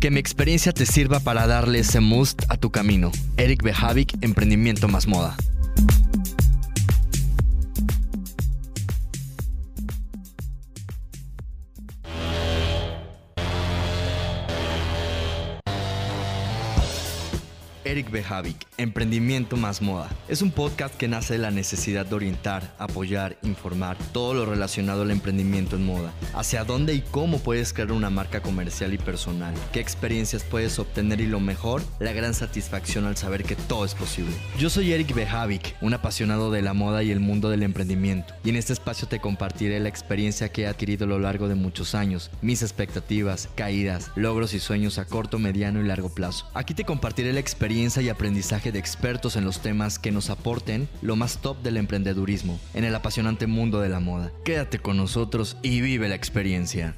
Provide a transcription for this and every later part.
Que mi experiencia te sirva para darle ese must a tu camino. Eric Behavik, Emprendimiento más Moda. Eric Behavik, Emprendimiento más Moda. Es un podcast que nace de la necesidad de orientar, apoyar, informar todo lo relacionado al emprendimiento en moda. Hacia dónde y cómo puedes crear una marca comercial y personal. Qué experiencias puedes obtener y lo mejor, la gran satisfacción al saber que todo es posible. Yo soy Eric Behavik, un apasionado de la moda y el mundo del emprendimiento. Y en este espacio te compartiré la experiencia que he adquirido a lo largo de muchos años, mis expectativas, caídas, logros y sueños a corto, mediano y largo plazo. Aquí te compartiré la experiencia y aprendizaje de expertos en los temas que nos aporten lo más top del emprendedurismo en el apasionante mundo de la moda. Quédate con nosotros y vive la experiencia.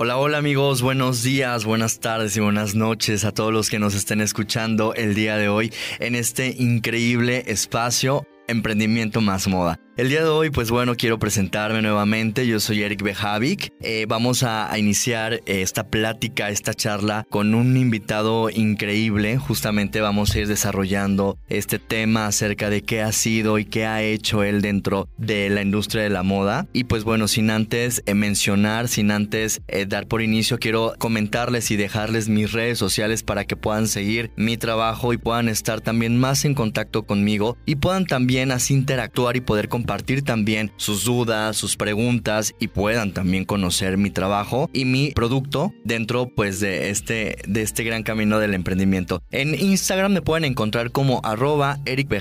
Hola, hola amigos, buenos días, buenas tardes y buenas noches a todos los que nos estén escuchando el día de hoy en este increíble espacio Emprendimiento más Moda. El día de hoy, pues bueno, quiero presentarme nuevamente. Yo soy Eric Behavik. Eh, vamos a, iniciar eh, esta plática, esta charla con un invitado increíble. Justamente vamos a ir desarrollando este tema acerca de qué ha sido y qué ha hecho él dentro de la industria de la moda. Y pues bueno, sin antes eh, mencionar, sin antes dar por inicio, quiero comentarles y dejarles mis redes sociales para que puedan seguir mi trabajo y puedan estar también más en contacto conmigo y puedan también así interactuar y poder compartir compartir también sus dudas, sus preguntas y puedan también conocer mi trabajo y mi producto dentro pues de este, de este gran camino del emprendimiento. En Instagram me pueden encontrar como arroba Eric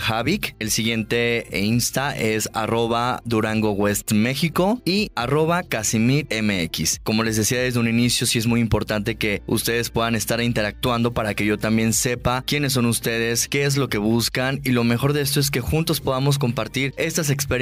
El siguiente Insta es arroba Durango West México y arroba Casimir MX. Como les decía desde un inicio, sí es muy importante que ustedes puedan estar interactuando para que yo también sepa quiénes son ustedes, qué es lo que buscan y lo mejor de esto es que juntos podamos compartir estas experiencias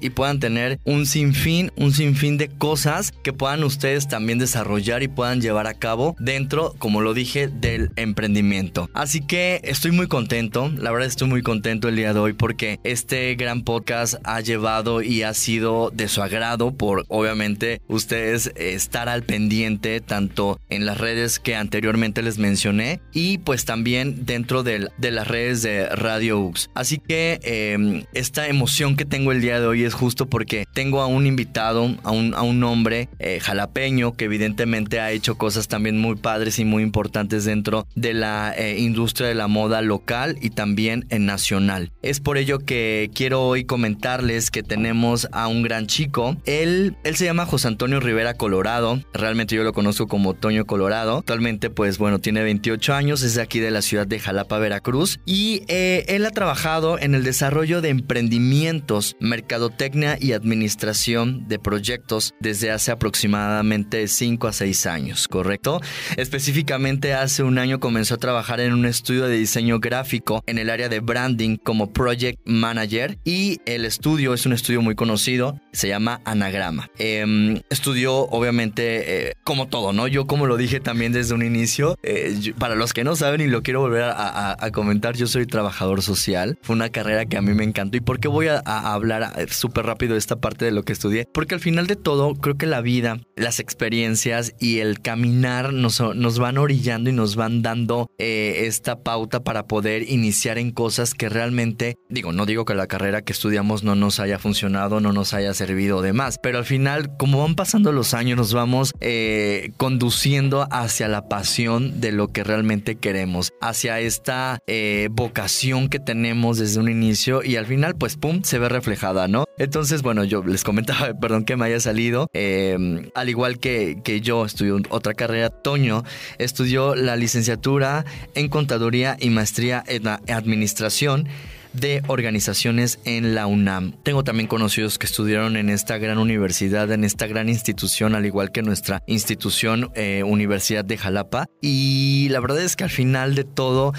y puedan tener un sinfín, un sinfín de cosas que puedan ustedes también desarrollar y puedan llevar a cabo dentro, como lo dije, del emprendimiento. Así que estoy muy contento, la verdad estoy muy contento el día de hoy porque este gran podcast ha llevado y ha sido de su agrado por obviamente ustedes estar al pendiente tanto en las redes que anteriormente les mencioné y pues también dentro de, las redes de Radio UX. Así que em, esta emoción que tengo el día de hoy es justo porque tengo a un invitado, a un, a un hombre eh, jalapeño que evidentemente ha hecho cosas también muy padres y muy importantes dentro de la eh, industria de la moda local y también en nacional. Es por ello que quiero hoy comentarles que tenemos a un gran chico. Él, él se llama José Antonio Rivera Colorado. Realmente yo lo conozco como Toño Colorado. Actualmente pues bueno, tiene 28 años, es de aquí de la ciudad de Jalapa, Veracruz. Y eh, él ha trabajado en el desarrollo de emprendimientos mercadotecnia y administración de proyectos desde hace aproximadamente 5 a 6 años, ¿correcto? Específicamente hace un año comenzó a trabajar en un estudio de diseño gráfico en el área de branding como project manager y el estudio es un estudio muy conocido, se llama Anagrama. Em, estudió obviamente eh, como todo, ¿no? Yo como lo dije también desde un inicio, eh, para los que no saben y lo quiero volver a, comentar, yo soy trabajador social, fue una carrera que a mí me encantó y por qué voy a hablar eh, súper rápido esta parte de lo que estudié, porque al final de todo creo que la vida, las experiencias y el caminar nos, nos van orillando y nos van dando eh, esta pauta para poder iniciar en cosas que realmente, digo, no digo que la carrera que estudiamos no nos haya funcionado, no nos haya servido de más, pero al final, como van pasando los años, nos vamos eh, conduciendo hacia la pasión de lo que realmente queremos, hacia esta vocación que tenemos desde un inicio y al final, pues, pum, se ve reflejado Entonces, bueno, yo les comentaba, perdón que me haya salido, em, al igual que, que yo estudió otra carrera, Toño estudió la licenciatura en Contaduría y Maestría en Administración de organizaciones en la UNAM. Tengo también conocidos que estudiaron en esta gran universidad, en esta gran institución, al igual que nuestra institución eh, Universidad de Jalapa. Y la verdad es que al final de todo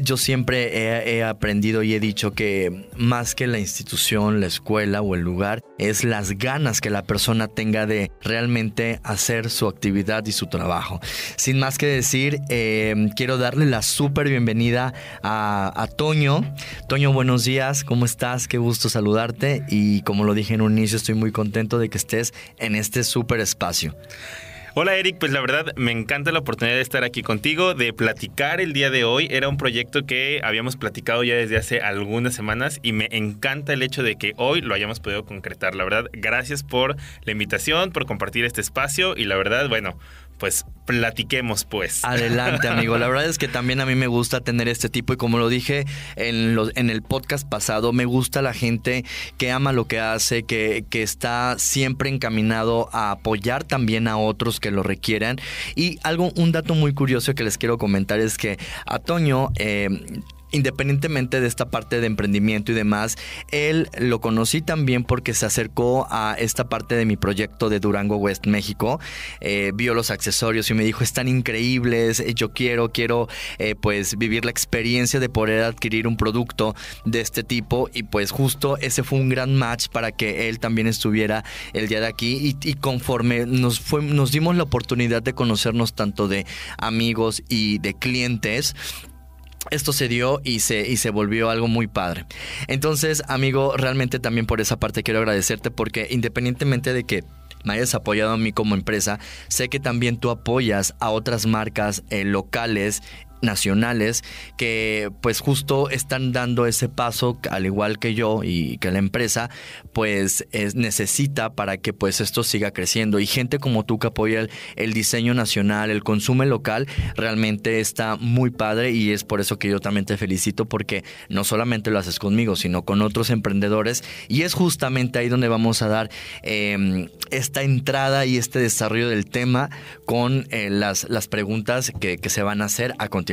yo siempre he, aprendido y he dicho que más que la institución, la escuela o el lugar, es las ganas que la persona tenga de realmente hacer su actividad y su trabajo. Sin más que decir, eh, quiero darle la súper bienvenida a, a Toño. Toño, buenos días, ¿cómo estás? Qué gusto saludarte y como lo dije en un inicio, estoy muy contento de que estés en este súper espacio. Hola Eric, pues la verdad me encanta la oportunidad de estar aquí contigo, de platicar el día de hoy. Era un proyecto que habíamos platicado ya desde hace algunas semanas y me encanta el hecho de que hoy lo hayamos podido concretar. La verdad, gracias por la invitación, por compartir este espacio y la verdad, bueno, pues platiquemos pues. Adelante, amigo. La verdad es que también a mí me gusta tener este tipo y como lo dije en, los, en el podcast pasado, me gusta la gente que ama lo que hace, que, que está siempre encaminado a apoyar también a otros que lo requieran. Y algo, un dato muy curioso que les quiero comentar es que a Toño... Eh, independientemente de esta parte de emprendimiento y demás, él lo conocí también porque se acercó a esta parte de mi proyecto de Durango West México, eh, vio los accesorios y me dijo, están increíbles, eh, yo quiero, quiero eh, pues vivir la experiencia de poder adquirir un producto de este tipo y pues justo ese fue un gran match para que él también estuviera el día de aquí. Y, conforme nos, fue, nos dimos la oportunidad de conocernos tanto de amigos y de clientes, esto se dio y se, y se volvió algo muy padre. Entonces, amigo, realmente también por esa parte quiero agradecerte porque independientemente de que me hayas apoyado a mí como empresa, sé que también tú apoyas a otras marcas eh, locales nacionales que pues justo están dando ese paso al igual que yo y que la empresa pues necesita para que pues esto siga creciendo. Y gente como tú que apoya el, diseño nacional el consumo local realmente está muy padre y es por eso que yo también te felicito porque no solamente lo haces conmigo sino con otros emprendedores. Y es justamente ahí donde vamos a dar em, esta entrada y este desarrollo del tema con eh, las, las preguntas que, que se van a hacer a continuación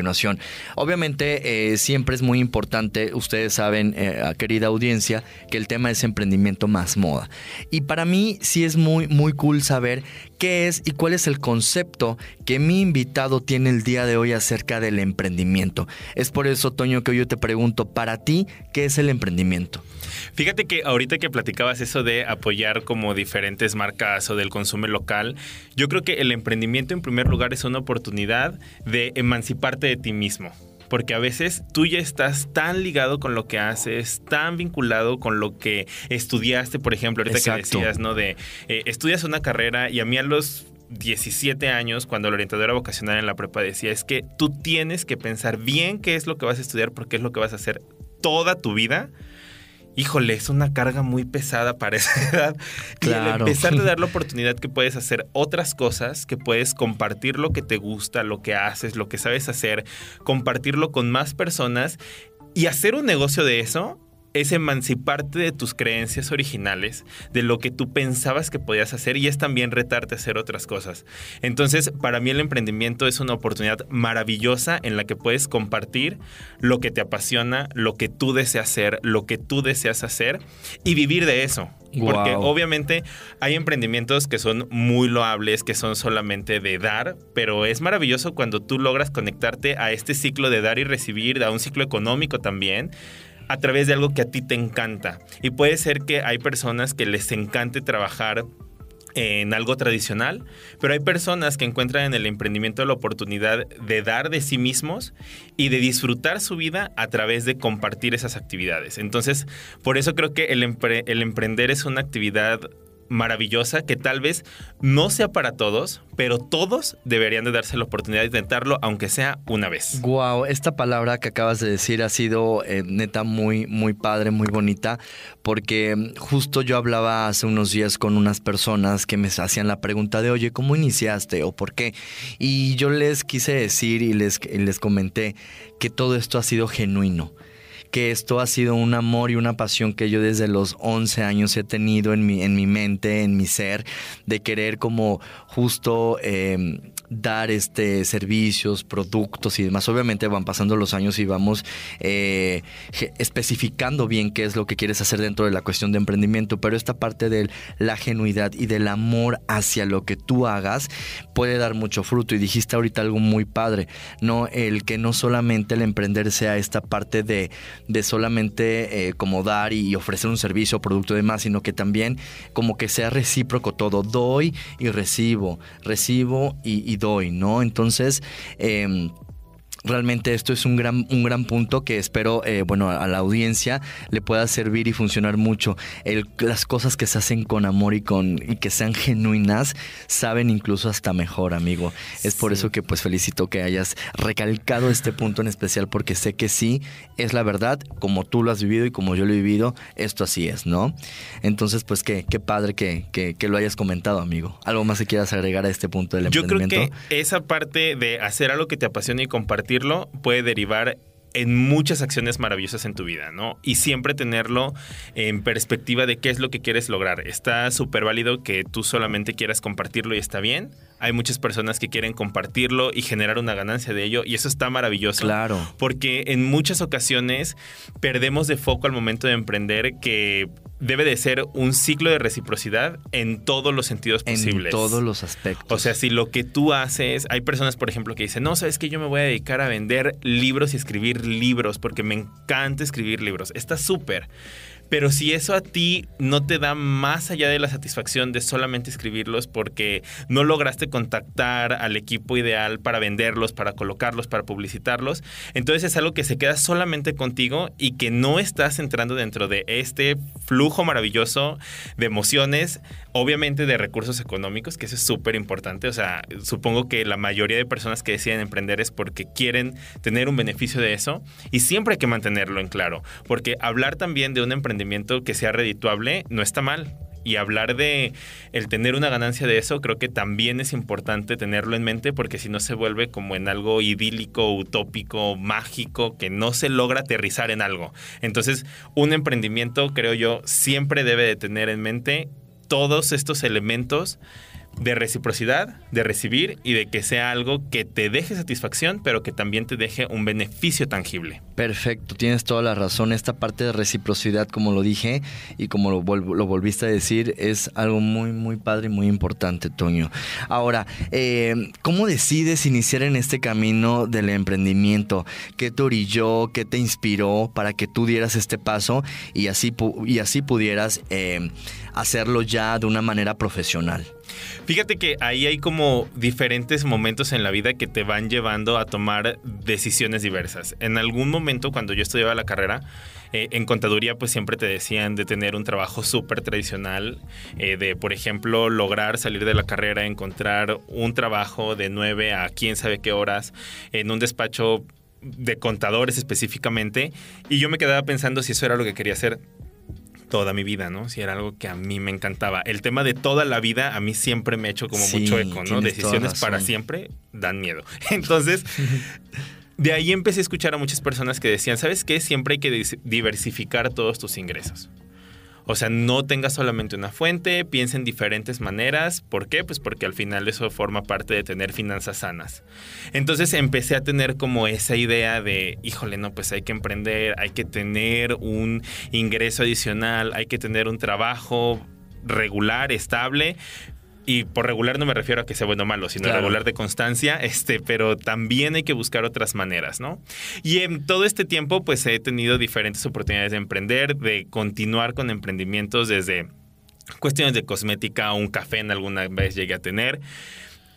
Obviamente eh, siempre es muy importante, ustedes saben, eh, querida audiencia, que el tema es emprendimiento más moda. Y para mí sí es muy, muy cool saber qué es y cuál es el concepto que mi invitado tiene el día de hoy acerca del emprendimiento. Es por eso, Toño, que yo te pregunto, para ti, ¿qué es el emprendimiento? Fíjate que ahorita que platicabas eso de apoyar como diferentes marcas o del consumo local, yo creo que el emprendimiento en primer lugar es una oportunidad de emanciparte de ti mismo porque a veces tú ya estás tan ligado con lo que haces, tan vinculado con lo que estudiaste, por ejemplo, ahorita que decías, ¿no? De eh, estudias una carrera y a mí a los 17 años, cuando la orientadora vocacional en la prepa decía, es que tú tienes que pensar bien qué es lo que vas a estudiar porque es lo que vas a hacer toda tu vida híjole, es una carga muy pesada para esa edad. Claro. Y empezar a dar la oportunidad que puedes hacer otras cosas, que puedes compartir lo que te gusta, lo que haces, lo que sabes hacer, compartirlo con más personas y hacer un negocio de eso es emanciparte de tus creencias originales, de lo que tú pensabas que podías hacer y es también retarte a hacer otras cosas. Entonces, para mí el emprendimiento es una oportunidad maravillosa en la que puedes compartir lo que te apasiona, lo que tú deseas hacer, lo que tú deseas hacer y vivir de eso. Porque obviamente hay emprendimientos que son muy loables, que son solamente de dar, pero es maravilloso cuando tú logras conectarte a este ciclo de dar y recibir, a un ciclo económico también, a través de algo que a ti te encanta. Y puede ser que hay personas que les encante trabajar en algo tradicional, pero hay personas que encuentran en el emprendimiento la oportunidad de dar de sí mismos y de disfrutar su vida a través de compartir esas actividades. Entonces, por eso creo que el, el emprender es una actividad maravillosa que tal vez no sea para todos, pero todos deberían de darse la oportunidad de intentarlo, aunque sea una vez. Wow, esta palabra que acabas de decir ha sido eh, neta muy, muy padre, muy bonita, porque justo yo hablaba hace unos días con unas personas que me hacían la pregunta de, oye, ¿cómo iniciaste o por qué? Y yo les quise decir y les, les comenté que todo esto ha sido genuino que esto ha sido un amor y una pasión que yo desde los 11 años he tenido en mi, en mi mente, en mi ser, de querer como justo... Em, dar este servicios, productos y demás. Obviamente van pasando los años y vamos eh, especificando bien qué es lo que quieres hacer dentro de la cuestión de emprendimiento, pero esta parte de la genuidad y del amor hacia lo que tú hagas puede dar mucho fruto. Y dijiste ahorita algo muy padre, ¿no? El que no solamente el emprender sea esta parte de, de solamente eh, como dar y ofrecer un servicio producto de más, sino que también como que sea recíproco todo. Doy y recibo, recibo y, y doy, ¿no? Entonces, eh, realmente esto es un gran, un gran punto que espero, eh, bueno, a la audiencia le pueda servir y funcionar mucho. las cosas que se hacen con amor y, con, y que sean genuinas saben incluso hasta mejor, amigo. Es por eso que pues felicito que hayas recalcado este punto en especial porque sé que sí, es la verdad, como tú lo has vivido y como yo lo he vivido, esto así es, ¿no? Entonces, pues qué, qué padre que, que, lo hayas comentado, amigo. ¿Algo más que quieras agregar a este punto del emprendimiento? Yo creo que esa parte de hacer algo que te apasiona y compartir puede derivar en muchas acciones maravillosas en tu vida, ¿no? Y siempre tenerlo en perspectiva de qué es lo que quieres lograr. Está súper válido que tú solamente quieras compartirlo y está bien. Hay muchas personas que quieren compartirlo y generar una ganancia de ello y eso está maravilloso. Claro. Porque en muchas ocasiones perdemos de foco al momento de emprender que debe de ser un ciclo de reciprocidad en todos los sentidos posibles. En todos los aspectos. O sea, si lo que tú haces, hay personas, por ejemplo, que dicen, no, sabes que yo me voy a dedicar a vender libros y escribir libros porque me encanta escribir libros. Está súper. Pero si eso a ti no te da más allá de la satisfacción de solamente escribirlos porque no lograste contactar al equipo ideal para venderlos, para colocarlos, para publicitarlos, entonces es algo que se queda solamente contigo y que no estás entrando dentro de este flujo maravilloso de emociones, obviamente de recursos económicos, que eso es súper importante. O sea, supongo que la mayoría de personas que deciden emprender es porque quieren tener un beneficio de eso y siempre hay que mantenerlo en claro, porque hablar también de un emprendimiento que sea redituable no está mal. Y hablar de el tener una ganancia de eso, creo que también es importante tenerlo en mente porque si no se vuelve como en algo idílico, utópico, mágico, que no se logra aterrizar en algo. Entonces, un emprendimiento, creo yo, siempre debe de tener en mente todos estos elementos de reciprocidad, de recibir y de que sea algo que te deje satisfacción, pero que también te deje un beneficio tangible. Perfecto, tienes toda la razón. Esta parte de reciprocidad, como lo dije y como lo, volviste a decir, es algo muy, muy padre y muy importante, Toño. Ahora, eh, ¿cómo decides iniciar en este camino del emprendimiento? ¿Qué te orilló? ¿Qué te inspiró para que tú dieras este paso y así, y así pudieras eh, hacerlo ya de una manera profesional? Fíjate que ahí hay como diferentes momentos en la vida que te van llevando a tomar decisiones diversas. En algún momento cuando yo estudiaba la carrera, eh, en contaduría pues siempre te decían de tener un trabajo súper tradicional, eh, de por ejemplo lograr salir de la carrera, encontrar un trabajo de 9 a quién sabe qué horas en un despacho de contadores específicamente y yo me quedaba pensando si eso era lo que quería hacer toda mi vida, ¿no? Si era algo que a mí me encantaba. El tema de toda la vida a mí siempre me ha hecho como mucho eco, ¿no? Decisiones para siempre dan miedo. Entonces, de ahí empecé a escuchar a muchas personas que decían, ¿sabes qué? Siempre hay que diversificar todos tus ingresos. O sea, no tengas solamente una fuente, piensa en diferentes maneras. ¿Por qué? Pues porque al final eso forma parte de tener finanzas sanas. Entonces empecé a tener como esa idea de, híjole, no, pues hay que emprender, hay que tener un ingreso adicional, hay que tener un trabajo regular, estable, y por regular no me refiero a que sea bueno o malo, sino regular de constancia, este, pero también hay que buscar otras maneras, ¿no? Y en todo este tiempo, pues he tenido diferentes oportunidades de emprender, de continuar con emprendimientos desde cuestiones de cosmética, un café en alguna vez llegué a tener.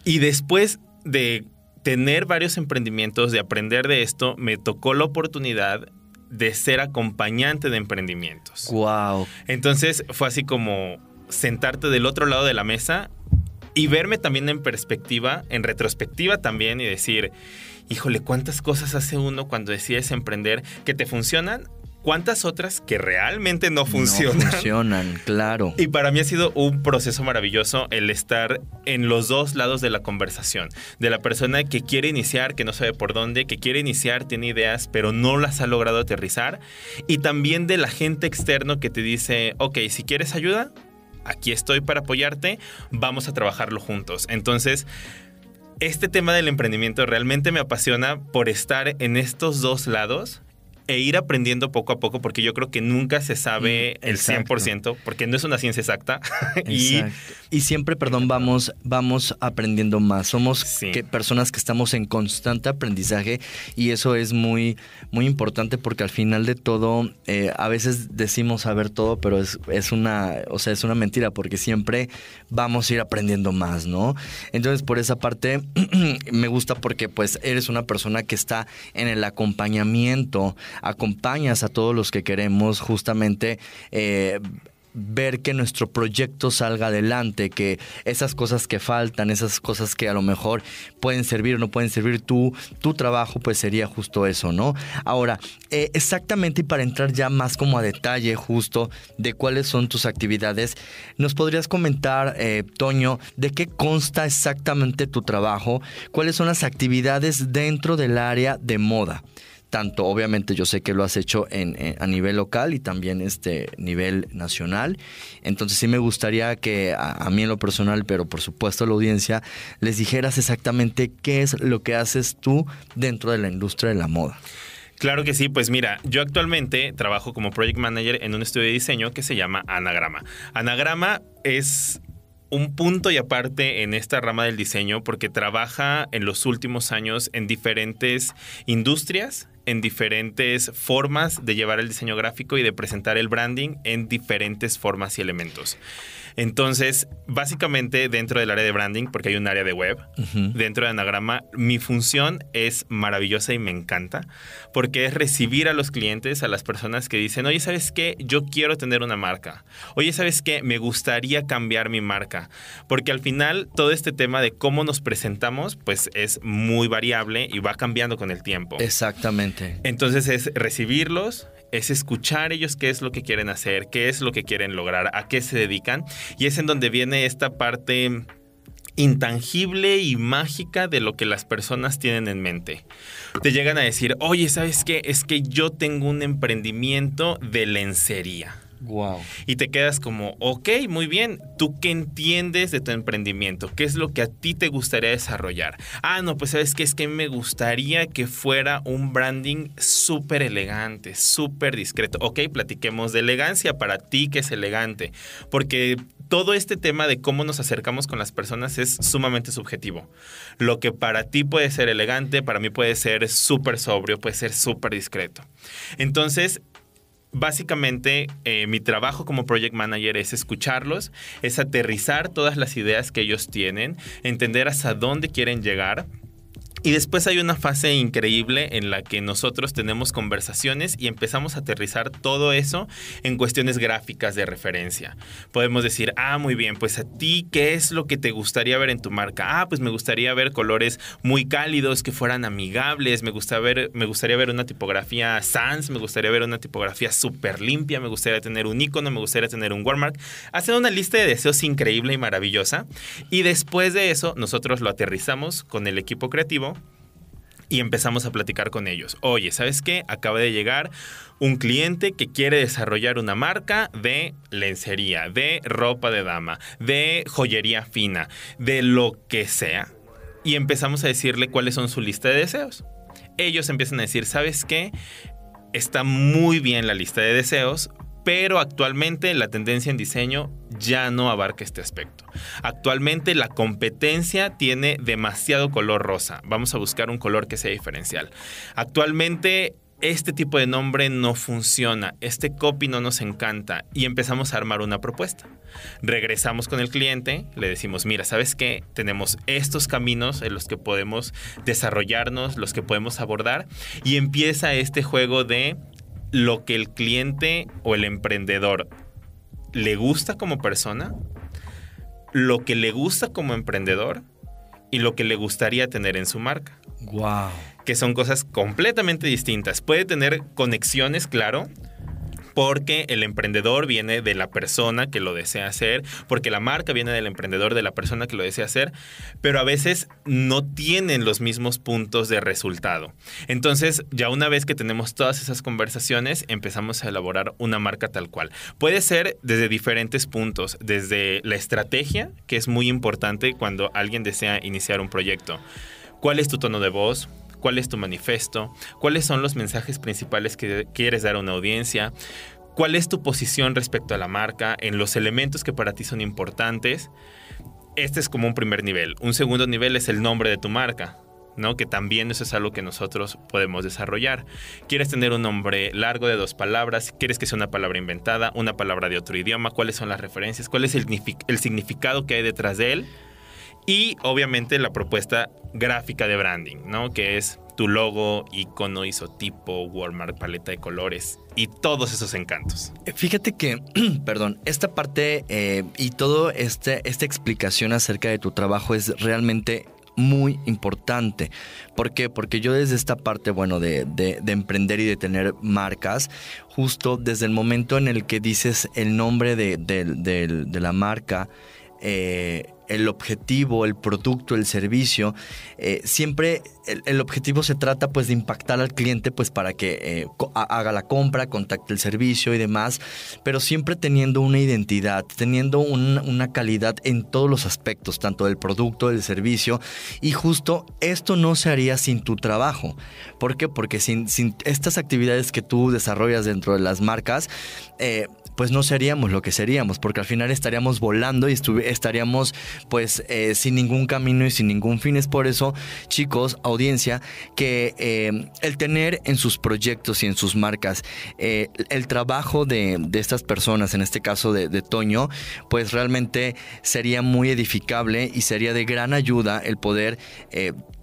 Y después de tener varios emprendimientos, de aprender de esto, me tocó la oportunidad de ser acompañante de emprendimientos. Wow. Entonces fue así como sentarte del otro lado de la mesa y verme también en perspectiva, en retrospectiva también y decir, híjole, ¿cuántas cosas hace uno cuando decides emprender que te funcionan? ¿Cuántas otras que realmente no funcionan? No funcionan, claro. Y para mí ha sido un proceso maravilloso el estar en los dos lados de la conversación. De la persona que quiere iniciar, que no sabe por dónde, que quiere iniciar, tiene ideas, pero no las ha logrado aterrizar. Y también de la gente externo que te dice, ok, si quieres ayuda, aquí estoy para apoyarte, vamos a trabajarlo juntos. Entonces, este tema del emprendimiento realmente me apasiona por estar en estos dos lados e ir aprendiendo poco a poco, porque yo creo que nunca se sabe Mm, el exacto. 100%, porque no es una ciencia exacta. y y siempre, perdón, vamos, vamos aprendiendo más. Somos Sí. que, personas que estamos en constante aprendizaje y eso es muy, muy importante porque al final de todo, eh, a veces decimos saber todo, pero es, es una, o sea, es una mentira porque siempre vamos a ir aprendiendo más, ¿no? Entonces, por esa parte, me gusta porque pues eres una persona que está en el acompañamiento, acompañas a todos los que queremos justamente eh, ver que nuestro proyecto salga adelante, que esas cosas que faltan, esas cosas que a lo mejor pueden servir o no pueden servir, tu, tu trabajo pues sería justo eso, ¿no? Ahora, eh, exactamente y para entrar ya más como a detalle justo de cuáles son tus actividades, ¿nos podrías comentar, eh, Toño, de qué consta exactamente tu trabajo? ¿Cuáles son las actividades dentro del área de moda? Tanto obviamente yo sé que lo has hecho en, a nivel local y también este nivel nacional. Entonces sí me gustaría que a, a mí en lo personal, pero por supuesto a la audiencia, les dijeras exactamente qué es lo que haces tú dentro de la industria de la moda. Claro que sí, pues mira, yo actualmente trabajo como project manager en un estudio de diseño que se llama Anagrama. Anagrama es un punto y aparte en esta rama del diseño porque trabaja en los últimos años en diferentes industrias, en diferentes formas de llevar el diseño gráfico y de presentar el branding en diferentes formas y elementos. Entonces, básicamente dentro del área de branding, porque hay un área de web, dentro de Anagrama, mi función es maravillosa y me encanta, porque es recibir a los clientes, a las personas que dicen, oye, ¿sabes qué? Yo quiero tener una marca. Oye, ¿sabes qué? Me gustaría cambiar mi marca. Porque al final todo este tema de cómo nos presentamos, pues es muy variable y va cambiando con el tiempo. Exactamente. Entonces es recibirlos, es escuchar ellos qué es lo que quieren hacer, qué es lo que quieren lograr, a qué se dedican. Y es en donde viene esta parte intangible y mágica de lo que las personas tienen en mente. Te llegan a decir, oye, ¿sabes qué? Es que yo tengo un emprendimiento de lencería. Wow. Y te quedas como, ok, muy bien, ¿tú qué entiendes de tu emprendimiento? ¿Qué es lo que a ti te gustaría desarrollar? Ah, no, pues sabes que es que me gustaría que fuera un branding súper elegante, súper discreto. Ok, platiquemos de elegancia para ti que es elegante, porque todo este tema de cómo nos acercamos con las personas es sumamente subjetivo. Lo que para ti puede ser elegante, para mí puede ser súper sobrio, puede ser súper discreto. Entonces, Básicamente, eh, mi trabajo como project manager es escucharlos, es aterrizar todas las ideas que ellos tienen, entender hasta dónde quieren llegar. Y después hay una fase increíble en la que nosotros tenemos conversaciones y empezamos a aterrizar todo eso en cuestiones gráficas de referencia. Podemos decir, ah, muy bien, pues a ti, ¿qué es lo que te gustaría ver en tu marca? Ah, pues me gustaría ver colores muy cálidos, que fueran amigables, me, gusta ver, me gustaría ver una tipografía sans, me gustaría ver una tipografía súper limpia, me gustaría tener un icono, me gustaría tener un watermark. Hacen una lista de deseos increíble y maravillosa. Y después de eso, nosotros lo aterrizamos con el equipo creativo y empezamos a platicar con ellos. Oye, ¿sabes qué? Acaba de llegar un cliente que quiere desarrollar una marca de lencería, de ropa de dama, de joyería fina, de lo que sea. Y empezamos a decirle cuáles son su lista de deseos. Ellos empiezan a decir, ¿sabes qué? Está muy bien la lista de deseos, pero actualmente la tendencia en diseño ya no abarca este aspecto. Actualmente la competencia tiene demasiado color rosa. Vamos a buscar un color que sea diferencial. Actualmente este tipo de nombre no funciona, este copy no nos encanta y empezamos a armar una propuesta. Regresamos con el cliente, le decimos, mira, ¿sabes qué? Tenemos estos caminos en los que podemos desarrollarnos, los que podemos abordar y empieza este juego de lo que el cliente o el emprendedor le gusta como persona, lo que le gusta como emprendedor y lo que le gustaría tener en su marca Wow. que son cosas completamente distintas. Puede tener conexiones, claro, porque el emprendedor viene de la persona que lo desea hacer, porque la marca viene del emprendedor de la persona que lo desea hacer, pero a veces no tienen los mismos puntos de resultado. Entonces, ya una vez que tenemos todas esas conversaciones, empezamos a elaborar una marca tal cual. Puede ser desde diferentes puntos, desde la estrategia, que es muy importante cuando alguien desea iniciar un proyecto. ¿Cuál es tu tono de voz? Cuál es tu manifiesto, cuáles son los mensajes principales que quieres dar a una audiencia, cuál es tu posición respecto a la marca, en los elementos que para ti son importantes. Este es como un primer nivel. Un segundo nivel es el nombre de tu marca. ¿no? Que también eso es algo que nosotros podemos desarrollar. ¿Quieres tener un nombre largo de dos palabras? ¿Quieres que sea una palabra inventada? ¿Una palabra de otro idioma? ¿Cuáles son las referencias? ¿Cuál es el significado que hay detrás de él? Y obviamente la propuesta gráfica de branding, ¿no? Que es tu logo, icono, isotipo, Walmart, paleta de colores y todos esos encantos. Eh, fíjate que, perdón, esta parte eh, y toda este, esta explicación acerca de tu trabajo es realmente muy importante. ¿Por qué? Porque yo desde esta parte, bueno, de, emprender y de tener marcas, justo desde el momento en el que dices el nombre de, de la marca, eh, el objetivo, el producto, el servicio, eh, siempre el, objetivo se trata pues de impactar al cliente pues para que eh, haga la compra, contacte el servicio y demás, pero siempre teniendo una identidad, teniendo una calidad en todos los aspectos, tanto del producto, del servicio, y justo esto no se haría sin tu trabajo. ¿Por qué? Porque sin, sin estas actividades que tú desarrollas dentro de las marcas, eh, pues no seríamos lo que seríamos, porque al final estaríamos volando y estaríamos pues eh, sin ningún camino y sin ningún fin. Es por eso, chicos, audiencia, que eh, el tener en sus proyectos y en sus marcas eh, el trabajo de, estas personas, en este caso de, de, Toño, pues realmente sería muy edificable y sería de gran ayuda el poder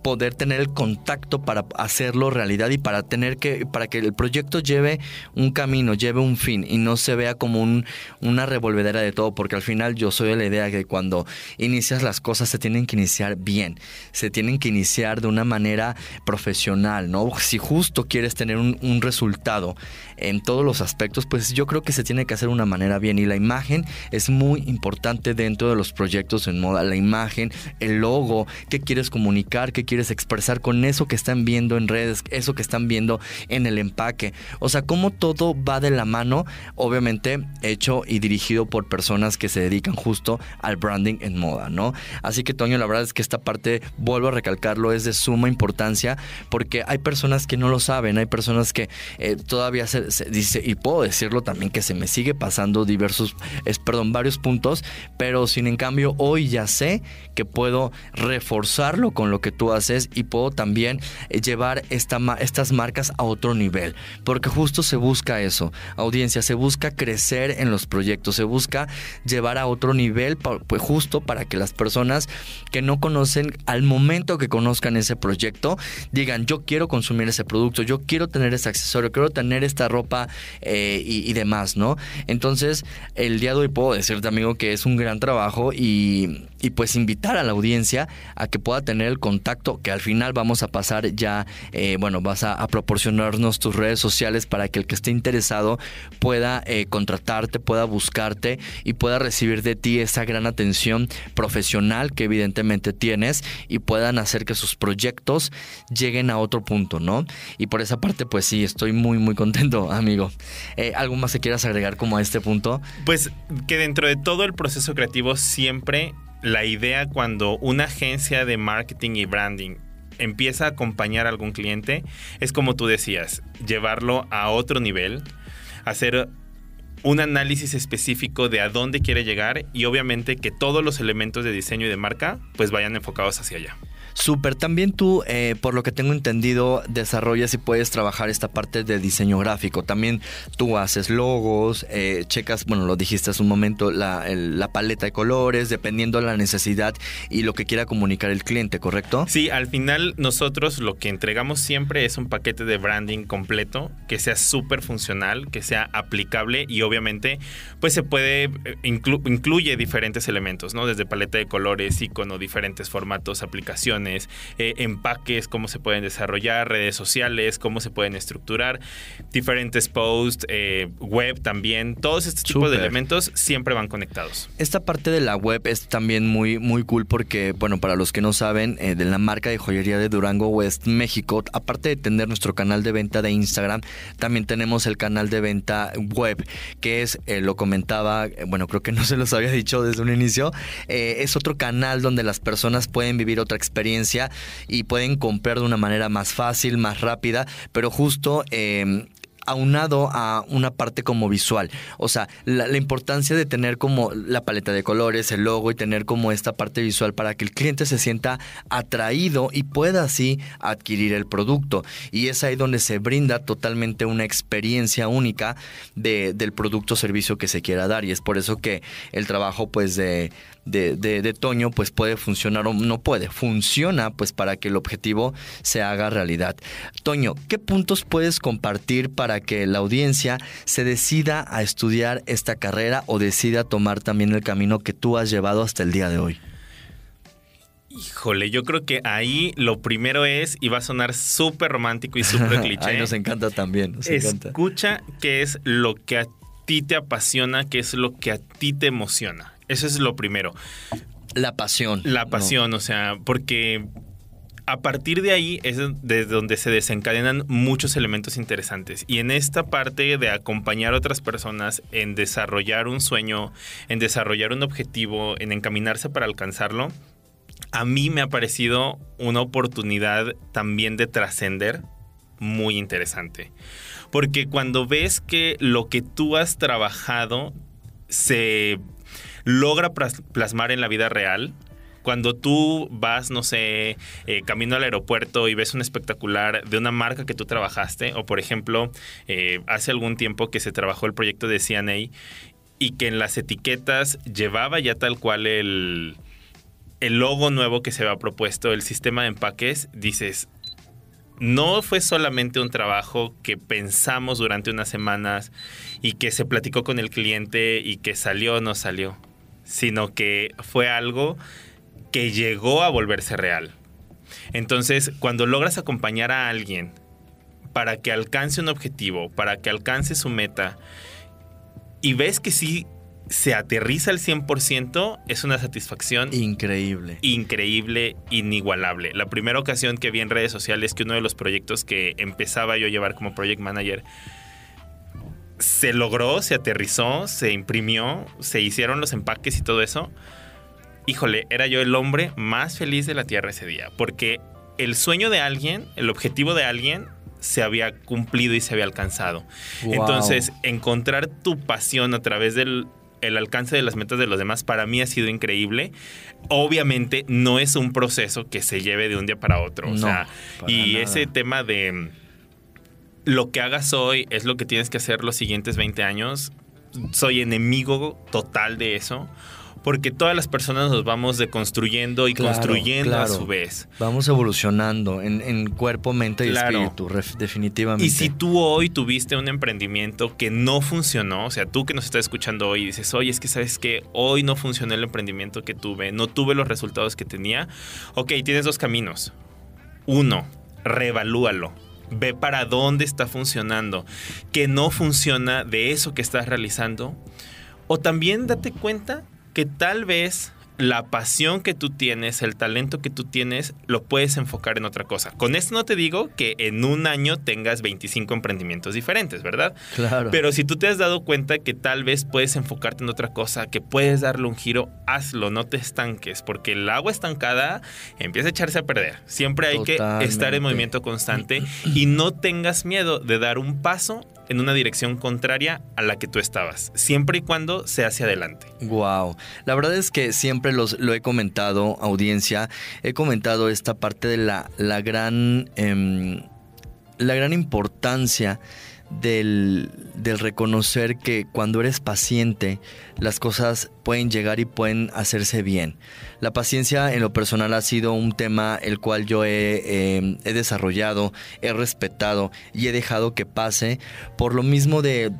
poder tener el contacto para hacerlo realidad y para tener que, para que el proyecto lleve un camino, lleve un fin y no se vea como un, una revolvedera de todo, porque al final yo soy de la idea que cuando inicias las cosas se tienen que iniciar bien, se tienen que iniciar de una manera profesional, ¿no? Si justo quieres tener un, resultado en todos los aspectos, pues yo creo que se tiene que hacer de una manera bien y la imagen es muy importante dentro de los proyectos en moda, la imagen, el logo, qué quieres comunicar, qué quieres expresar con eso que están viendo en redes, eso que están viendo en el empaque. O sea, cómo todo va de la mano, obviamente hecho y dirigido por personas que se dedican justo al branding en moda, ¿no? Así que Toño, la verdad es que esta parte, vuelvo a recalcarlo, es de suma importancia porque hay personas que no lo saben, hay personas que eh, todavía se, dice, y puedo decirlo también, que se me sigue pasando diversos, perdón, varios puntos, pero sin en cambio hoy ya sé que puedo reforzarlo con lo que tú haces y puedo también eh, llevar esta, estas marcas a otro nivel. Porque justo se busca eso, audiencia, se busca crecer en los proyectos, se busca llevar a otro nivel, pues justo para que las personas que no conocen, al momento que conozcan ese proyecto, digan, yo quiero consumir ese producto, yo quiero tener ese accesorio, quiero tener esta ropa eh, y, demás, ¿no? Entonces, el día de hoy puedo decirte, amigo, que es un gran trabajo y pues invitar a la audiencia a que pueda tener el contacto que al final vamos a pasar ya, eh, bueno, vas a, proporcionarnos tus redes sociales para que el que esté interesado pueda eh, contratarte, pueda buscarte y pueda recibir de ti esa gran atención profesional que evidentemente tienes y puedan hacer que sus proyectos lleguen a otro punto, ¿no? Y por esa parte, pues sí, estoy muy, muy contento, amigo. Eh, ¿Algo más que quieras agregar como a este punto? Pues que dentro de todo el proceso creativo siempre la idea cuando una agencia de marketing y branding empieza a acompañar a algún cliente es como tú decías, llevarlo a otro nivel, hacer un análisis específico de a dónde quiere llegar y obviamente que todos los elementos de diseño y de marca pues vayan enfocados hacia allá. Súper, también tú, eh, por lo que tengo entendido, desarrollas y puedes trabajar esta parte de diseño gráfico. También tú haces logos, eh, checas, bueno, lo dijiste hace un momento, la, paleta de colores, dependiendo de la necesidad y lo que quiera comunicar el cliente, ¿correcto? Sí, al final nosotros lo que entregamos siempre es un paquete de branding completo, que sea súper funcional, que sea aplicable y obviamente pues se puede, eh, incluye diferentes elementos, ¿no? Desde paleta de colores, icono, diferentes formatos, aplicaciones eh, empaques, cómo se pueden desarrollar, redes sociales, cómo se pueden estructurar, diferentes posts, eh, web también, todos estos tipos de elementos siempre van conectados. Esta parte de la web es también muy, muy cool porque, bueno, para los que no saben, eh, de la marca de joyería de Durango West México, aparte de tener nuestro canal de venta de Instagram, también tenemos el canal de venta web, que es, lo comentaba, bueno, creo que no se los había dicho desde un inicio, es otro canal donde las personas pueden vivir otra experiencia y pueden comprar de una manera más fácil, más rápida, pero justo eh, aunado a una parte como visual. O sea, la, importancia de tener como la paleta de colores, el logo y tener como esta parte visual para que el cliente se sienta atraído y pueda así adquirir el producto. Y es ahí donde se brinda totalmente una experiencia única de, del producto o servicio que se quiera dar. Y es por eso que el trabajo pues de, de, de, Toño pues puede funcionar o no puede. Funciona pues para que el objetivo se haga realidad. Toño, ¿qué puntos puedes compartir para que la audiencia se decida a estudiar esta carrera o decida tomar también el camino que tú has llevado hasta el día de hoy? Híjole, yo creo que ahí lo primero es, y va a sonar súper romántico y súper cliché. Ay, nos encanta también. Nos escucha qué es lo que a ti te apasiona, qué es lo que a ti te emociona. Eso es lo primero. La pasión. La pasión, o sea, porque a partir de ahí es desde donde se desencadenan muchos elementos interesantes. Y en esta parte de acompañar a otras personas en desarrollar un sueño, en desarrollar un objetivo, en encaminarse para alcanzarlo, a mí me ha parecido una oportunidad también de trascender muy interesante. Porque cuando ves que lo que tú has trabajado se logra plasmar en la vida real, cuando tú vas, no sé, eh, camino al aeropuerto y ves un espectacular de una marca que tú trabajaste, o por ejemplo, eh, hace algún tiempo que se trabajó el proyecto de CNA y que en las etiquetas llevaba ya tal cual el, el logo nuevo que se había propuesto, el sistema de empaques, dices, no fue solamente un trabajo que pensamos durante unas semanas y que se platicó con el cliente y que salió o no salió, sino que fue algo que llegó a volverse real. Entonces, cuando logras acompañar a alguien para que alcance un objetivo, para que alcance su meta, y ves que sí se aterriza al 100%, es una satisfacción increíble. Increíble, inigualable. La primera ocasión que vi en redes sociales que uno de los proyectos que empezaba yo a llevar como project manager se logró, se aterrizó, se imprimió, se hicieron los empaques y todo eso híjole, era yo el hombre más feliz de la Tierra ese día, porque el sueño de alguien, el objetivo de alguien, se había cumplido y se había alcanzado. Entonces, encontrar tu pasión a través del alcance de las metas de los demás para mí ha sido increíble. Obviamente no es un proceso que se lleve de un día para otro. O sea, y ese tema de lo que hagas hoy es lo que tienes que hacer los siguientes 20 años. Soy enemigo total de eso porque todas las personas nos vamos deconstruyendo y construyendo a su vez. Vamos evolucionando en, cuerpo, mente y espíritu, definitivamente. Y si tú hoy tuviste un emprendimiento que no funcionó, o sea, tú que nos estás escuchando hoy y dices, oye, es que sabes que hoy no funcionó el emprendimiento que tuve, no tuve los resultados que tenía, ok, tienes dos caminos. Uno, reevalúalo ve para dónde está funcionando, que no funciona de eso que estás realizando. O también date cuenta que tal vez la pasión que tú tienes, el talento que tú tienes, lo puedes enfocar en otra cosa. Con esto no te digo que en un año tengas 25 emprendimientos diferentes, ¿verdad? Claro. Pero si tú te has dado cuenta que tal vez puedes enfocarte en otra cosa, que puedes darle un giro, hazlo, no te estanques, porque el agua estancada empieza a echarse a perder. Siempre hay que estar en movimiento constante y no tengas miedo de dar un paso en una dirección contraria a la que tú estabas, siempre y cuando se hacia adelante. Wow. La verdad es que siempre los, lo he comentado, audiencia, he comentado esta parte de la, la gran. Em, la gran importancia del, del reconocer que cuando eres paciente, las cosas pueden llegar y pueden hacerse bien. La paciencia en lo personal ha sido un tema el cual yo he, em, desarrollado, he respetado y he dejado que pase por lo mismo de,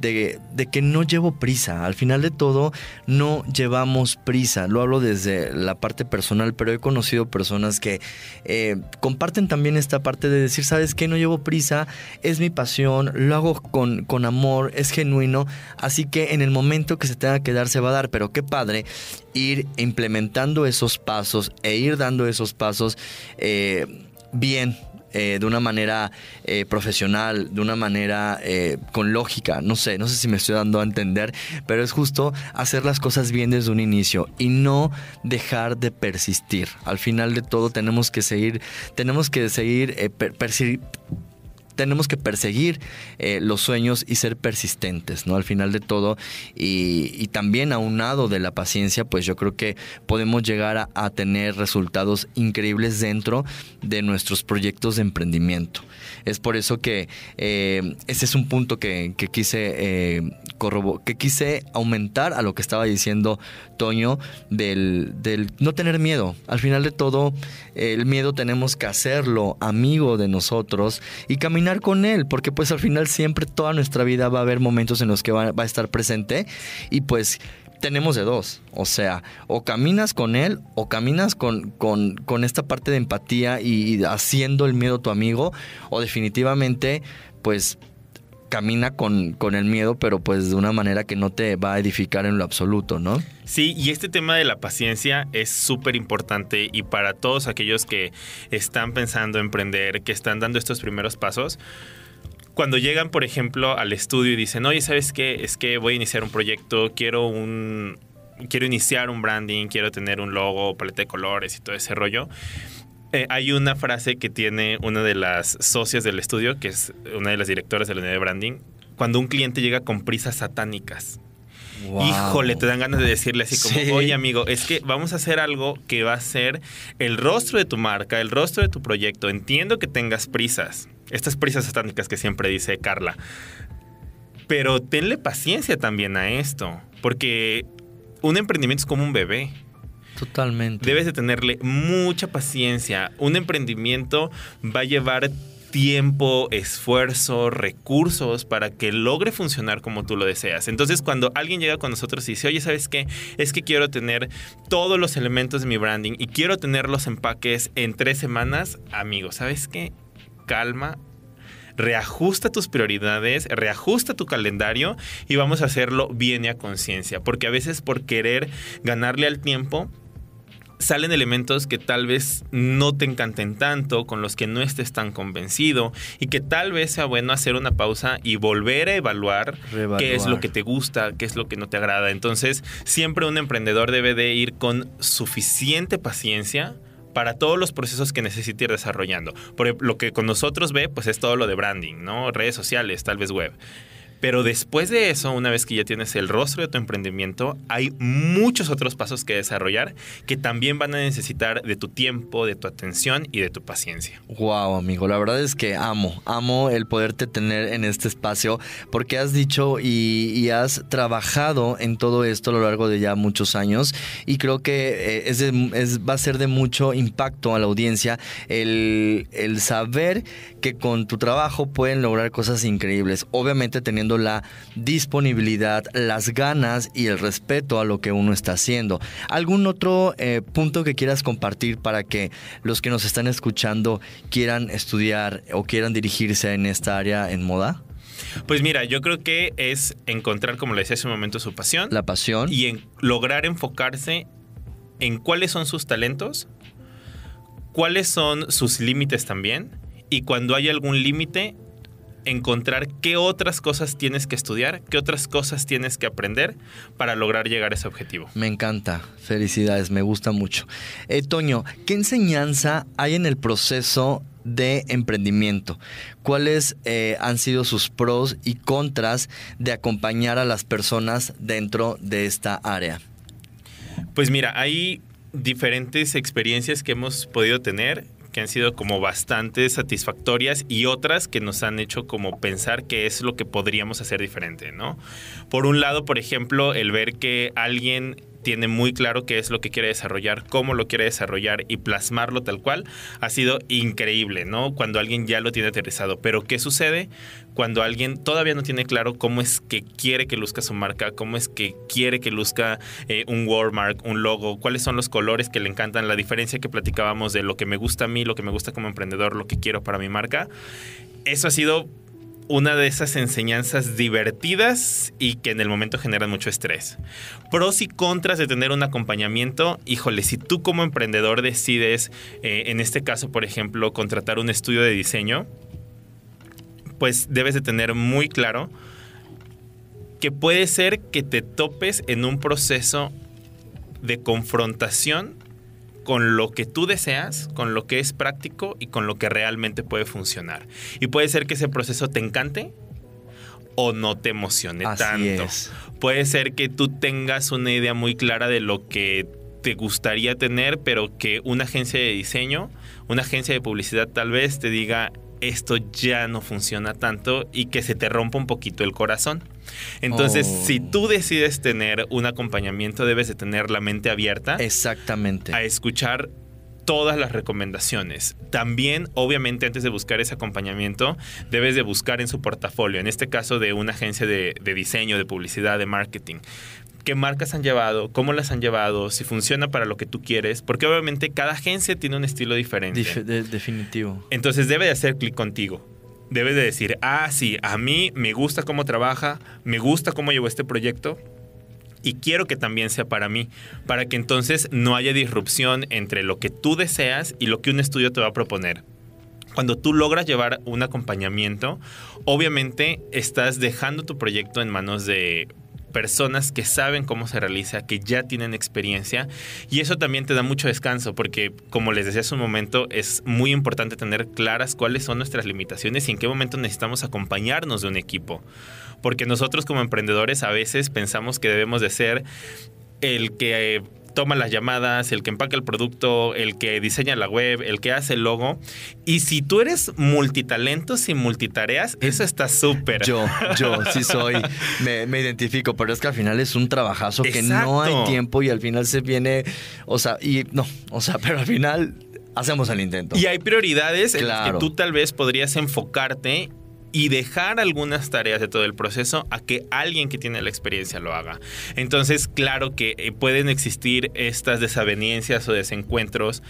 que no llevo prisa. Al final de todo, no llevamos prisa. Lo hablo desde la parte personal, pero he conocido personas que eh, comparten también esta parte de decir, ¿sabes qué? No llevo prisa, es mi pasión, lo hago con, con amor, es genuino, así que en el momento que se tenga que dar se va a dar, pero qué ir implementando esos pasos e ir dando esos pasos eh, bien, eh, de una manera eh, profesional, de una manera con lógica. No sé, no sé si me estoy dando a entender, pero es justo hacer las cosas bien desde un inicio y no dejar de persistir. Al final de todo tenemos que seguir, tenemos que seguir tenemos que perseguir eh, los sueños y ser persistentes, ¿no? Al final de todo, y, también aunado de la paciencia, pues yo creo que podemos llegar a, tener resultados increíbles dentro de nuestros proyectos de emprendimiento. Es por eso que eh, ese es un punto que, quise eh, que quise aumentar a lo que estaba diciendo Toño del, del no tener miedo. Al final de todo, el miedo tenemos que hacerlo amigo de nosotros y caminar con él, porque pues al final siempre toda nuestra vida va a haber momentos en los que va, a estar presente y pues tenemos de dos. O sea, o caminas con él o caminas con, con, esta parte de empatía y, haciendo el miedo tu amigo, o definitivamente, pues camina con, con, el miedo, pero pues de una manera que no te va a edificar en lo absoluto, ¿no? Sí, y este tema de la paciencia es súper importante y para todos aquellos que están pensando emprender, que están dando estos primeros pasos, cuando llegan, por ejemplo, al estudio y dicen, oye, ¿sabes qué? Es que voy a iniciar un proyecto, quiero un... Quiero iniciar un branding, quiero tener un logo, paleta de colores y todo ese rollo eh, hay una frase que tiene una de las socias del estudio, que es una de las directoras de la unidad de branding, cuando un cliente llega con prisas satánicas. Híjole, te dan ganas de decirle así como, oye amigo, es que vamos a hacer algo que va a ser el rostro de tu marca, el rostro de tu proyecto. Entiendo que tengas prisas, estas prisas satánicas que siempre dice Carla, pero tenle paciencia también a esto, porque un emprendimiento es como un bebé. Totalmente. Debes de tenerle mucha paciencia. Un emprendimiento va a llevar tiempo, esfuerzo, recursos para que logre funcionar como tú lo deseas. Entonces, cuando alguien llega con nosotros y dice, oye, ¿sabes qué? Es que quiero tener todos los elementos de mi branding y quiero tener los empaques en tres semanas, amigo, ¿sabes qué? Calma, reajusta tus prioridades, reajusta tu calendario y vamos a hacerlo bien y a conciencia. Porque a veces por querer ganarle al tiempo, salen elementos que tal vez no te encanten tanto, con los que no estés tan convencido y que tal vez sea bueno hacer una pausa y volver a evaluar qué es lo que te gusta, qué es lo que no te agrada. Entonces, siempre un emprendedor debe de ir con suficiente paciencia para todos los procesos que necesite ir desarrollando. Por lo que con nosotros ve, pues es todo lo de branding, ¿no? Redes sociales, tal vez web. Pero después de eso, una vez que ya tienes el rostro de tu emprendimiento, hay muchos otros pasos que desarrollar que también van a necesitar de tu tiempo, de tu atención y de tu paciencia. Wow, amigo, la verdad es que amo, amo el poderte tener en este espacio porque has dicho y, has trabajado en todo esto a lo largo de ya muchos años y creo que eh, es, va a ser de mucho impacto a la audiencia el, el saber que con tu trabajo pueden lograr cosas increíbles. Obviamente teniendo la disponibilidad, las ganas y el respeto a lo que uno está haciendo. ¿Algún otro eh, punto que quieras compartir para que los que nos están escuchando quieran estudiar o quieran dirigirse en esta área en moda? Pues mira, yo creo que es encontrar, como le decía hace un momento, su pasión. La pasión. Y en lograr enfocarse en cuáles son sus talentos, cuáles son sus límites también. Y cuando hay algún límite, encontrar qué otras cosas tienes que estudiar, qué otras cosas tienes que aprender para lograr llegar a ese objetivo. Me encanta, felicidades, me gusta mucho. Eh, Toño, ¿qué enseñanza hay en el proceso de emprendimiento? ¿Cuáles eh, han sido sus pros y contras de acompañar a las personas dentro de esta área? Pues mira, hay diferentes experiencias que hemos podido tener que han sido como bastante satisfactorias y otras que nos han hecho como pensar que es lo que podríamos hacer diferente, ¿no? Por un lado, por ejemplo, el ver que alguien tiene muy claro qué es lo que quiere desarrollar, cómo lo quiere desarrollar y plasmarlo tal cual, ha sido increíble, ¿no? Cuando alguien ya lo tiene aterrizado. Pero ¿qué sucede cuando alguien todavía no tiene claro cómo es que quiere que luzca su marca, cómo es que quiere que luzca eh, un wordmark, un logo, cuáles son los colores que le encantan, la diferencia que platicábamos de lo que me gusta a mí, lo que me gusta como emprendedor, lo que quiero para mi marca? Eso ha sido una de esas enseñanzas divertidas y que en el momento generan mucho estrés. Pros y contras de tener un acompañamiento, híjole, si tú como emprendedor decides, eh, en este caso, por ejemplo, contratar un estudio de diseño, pues debes de tener muy claro que puede ser que te topes en un proceso de confrontación con lo que tú deseas, con lo que es práctico y con lo que realmente puede funcionar. Y puede ser que ese proceso te encante o no te emocione tanto. Puede ser que tú tengas una idea muy clara de lo que te gustaría tener, pero que una agencia de diseño, una agencia de publicidad tal vez te diga esto ya no funciona tanto y que se te rompa un poquito el corazón. Entonces, oh. si tú decides tener un acompañamiento, debes de tener la mente abierta. Exactamente. A escuchar todas las recomendaciones. También, obviamente, antes de buscar ese acompañamiento, debes de buscar en su portafolio, en este caso de una agencia de, diseño, de publicidad, de marketing. ¿Qué marcas han llevado? ¿Cómo las han llevado? Si funciona para lo que tú quieres. Porque obviamente cada agencia tiene un estilo diferente. definitivo. Entonces debe de hacer clic contigo debes de decir, ah, sí, a mí me gusta cómo trabaja, me gusta cómo llevo este proyecto y quiero que también sea para mí, para que entonces no haya disrupción entre lo que tú deseas y lo que un estudio te va a proponer. Cuando tú logras llevar un acompañamiento, obviamente estás dejando tu proyecto en manos de personas que saben cómo se realiza, que ya tienen experiencia y eso también te da mucho descanso porque como les decía hace un momento es muy importante tener claras cuáles son nuestras limitaciones y en qué momento necesitamos acompañarnos de un equipo. Porque nosotros como emprendedores a veces pensamos que debemos de ser el que toma las llamadas, el que empaca el producto, el que diseña la web, el que hace el logo. Y si tú eres multitalentos y multitareas, eso está súper. Yo, yo sí soy, me, identifico, pero es que al final es un trabajazo que no hay tiempo y al final se viene, o sea, y no, o sea, pero al final hacemos el intento. Y hay prioridades en las que tú tal vez podrías enfocarte y dejar algunas tareas de todo el proceso a que alguien que tiene la experiencia lo haga. Entonces, claro que eh, pueden existir estas desavenencias o desencuentros,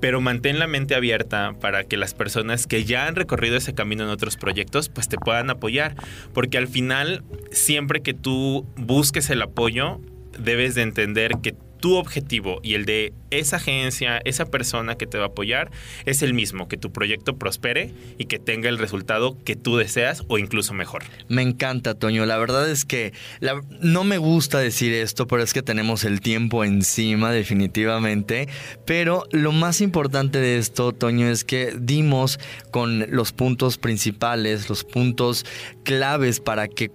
pero mantén la mente abierta para que las personas que ya han recorrido ese camino en otros proyectos, pues te puedan apoyar, porque al final, siempre que tú busques el apoyo, debes de entender que tu objetivo y el de esa agencia, esa persona que te va a apoyar, es el mismo, que tu proyecto prospere y que tenga el resultado que tú deseas o incluso mejor. Me encanta, Toño. La verdad es que no me gusta decir esto, pero es que tenemos el tiempo encima, definitivamente. Pero lo más importante de esto, Toño, es que dimos con los puntos principales, los puntos claves para que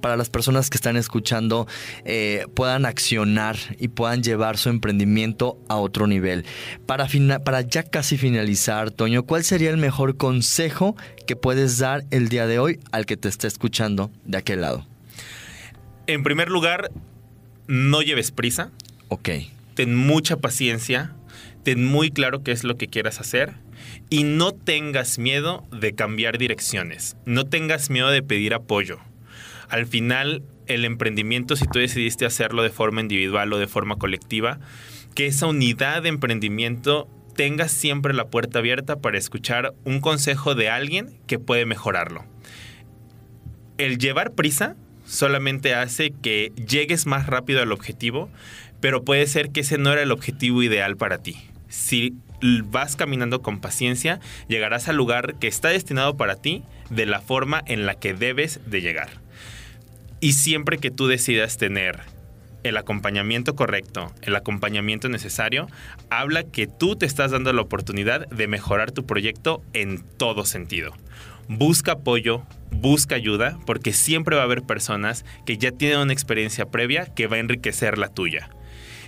para las personas que están escuchando eh, puedan accionar y puedan llevar su emprendimiento a otro nivel. Para, para ya casi finalizar, Toño, ¿cuál sería el mejor consejo que puedes dar el día de hoy al que te está escuchando de aquel lado? En primer lugar, no lleves prisa. Ok. Ten mucha paciencia. Ten muy claro qué es lo que quieras hacer. Y no tengas miedo de cambiar direcciones. No tengas miedo de pedir apoyo. Al final, el emprendimiento, si tú decidiste hacerlo de forma individual o de forma colectiva, que esa unidad de emprendimiento tenga siempre la puerta abierta para escuchar un consejo de alguien que puede mejorarlo. El llevar prisa solamente hace que llegues más rápido al objetivo, pero puede ser que ese no era el objetivo ideal para ti. Si vas caminando con paciencia, llegarás al lugar que está destinado para ti de la forma en la que debes de llegar. Y siempre que tú decidas tener el acompañamiento correcto, el acompañamiento necesario, habla que tú te estás dando la oportunidad de mejorar tu proyecto en todo sentido. Busca apoyo, busca ayuda, porque siempre va a haber personas que ya tienen una experiencia previa que va a enriquecer la tuya.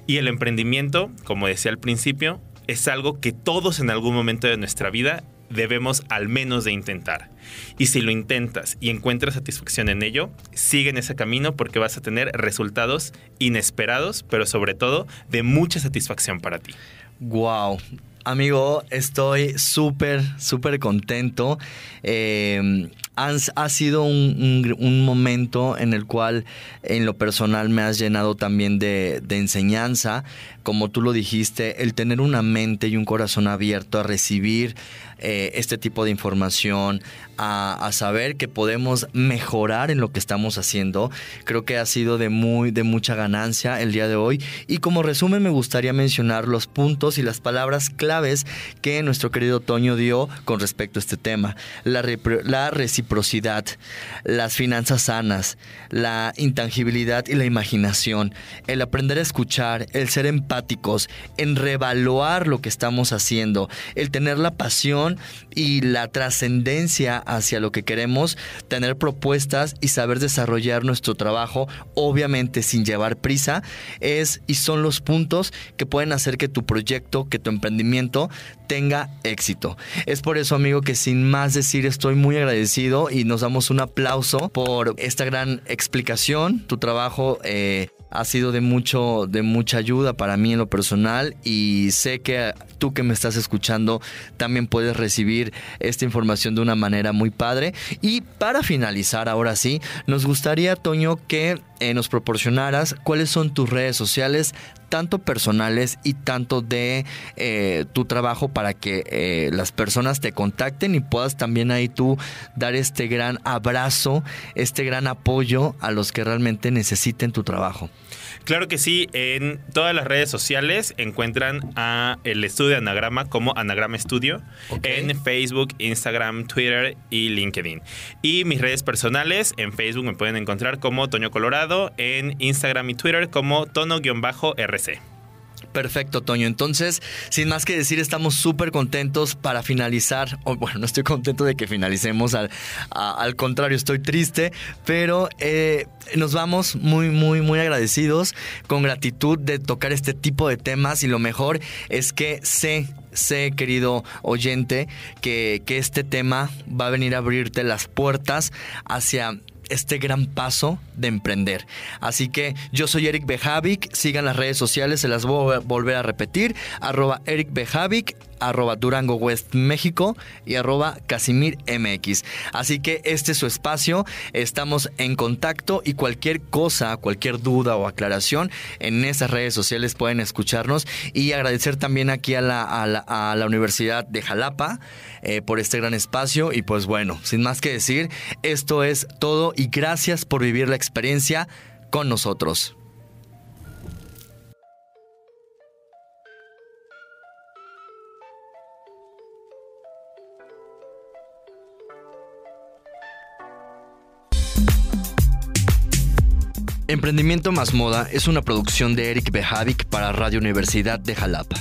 Y el emprendimiento, como decía al principio, es algo que todos en algún momento de nuestra vida debemos al menos de intentar. Y si lo intentas y encuentras satisfacción en ello, sigue en ese camino porque vas a tener resultados inesperados, pero sobre todo de mucha satisfacción para ti. Wow, amigo, estoy súper, súper contento. Eh, ha sido un, momento en el cual en lo personal me has llenado también de, de, enseñanza, como tú lo dijiste, el tener una mente y un corazón abierto a recibir eh, este tipo de información, a, saber que podemos mejorar en lo que estamos haciendo. Creo que ha sido de, muy, de mucha ganancia el día de hoy. Y como resumen me gustaría mencionar los puntos y las palabras claves que nuestro querido Toño dio con respecto a este tema. La, la reciprocidad, las finanzas sanas, la intangibilidad y la imaginación, el aprender a escuchar, el ser empáticos, en reevaluar lo que estamos haciendo, el tener la pasión y la trascendencia hacia lo que queremos, tener propuestas y saber desarrollar nuestro trabajo, obviamente sin llevar prisa, es y son los puntos que pueden hacer que tu proyecto, que tu emprendimiento tenga éxito. Es por eso, amigo, que sin más decir, estoy muy agradecido y nos damos un aplauso por esta gran explicación. Tu trabajo eh, ha sido de mucho de mucha ayuda para mí en lo personal y sé que tú que me estás escuchando también puedes recibir esta información de una manera muy padre y para finalizar ahora sí nos gustaría Toño que eh, nos proporcionaras cuáles son tus redes sociales tanto personales y tanto de eh, tu trabajo para que eh, las personas te contacten y puedas también ahí tú dar este gran abrazo, este gran apoyo a los que realmente necesiten tu trabajo. Claro que sí, en todas las redes sociales encuentran a el estudio de Anagrama como Anagrama Studio en Facebook, Instagram, Twitter y LinkedIn. Y mis redes personales en Facebook me pueden encontrar como Toño Colorado, en Instagram y Twitter como tono-rc. Perfecto, Toño. Entonces, sin más que decir, estamos súper contentos para finalizar. bueno, no estoy contento de que finalicemos, al, al contrario, estoy triste, pero eh, nos vamos muy, muy, muy agradecidos, con gratitud de tocar este tipo de temas y lo mejor es que sé sé, querido oyente, que, que, este tema va a venir a abrirte las puertas hacia este gran paso de emprender. Así que yo soy Eric Bejavic, sigan las redes sociales, se las voy a volver a repetir, arroba Eric Bejavic, arroba Durango West México y arroba Casimir MX. Así que este es su espacio, estamos en contacto y cualquier cosa, cualquier duda o aclaración en esas redes sociales pueden escucharnos y agradecer también aquí a la, a la, Universidad de Jalapa eh, por este gran espacio y pues bueno, sin más que decir, esto es todo y gracias por vivir la experiencia con nosotros. Emprendimiento más moda es una producción de Eric Bejavic para Radio Universidad de Jalapa.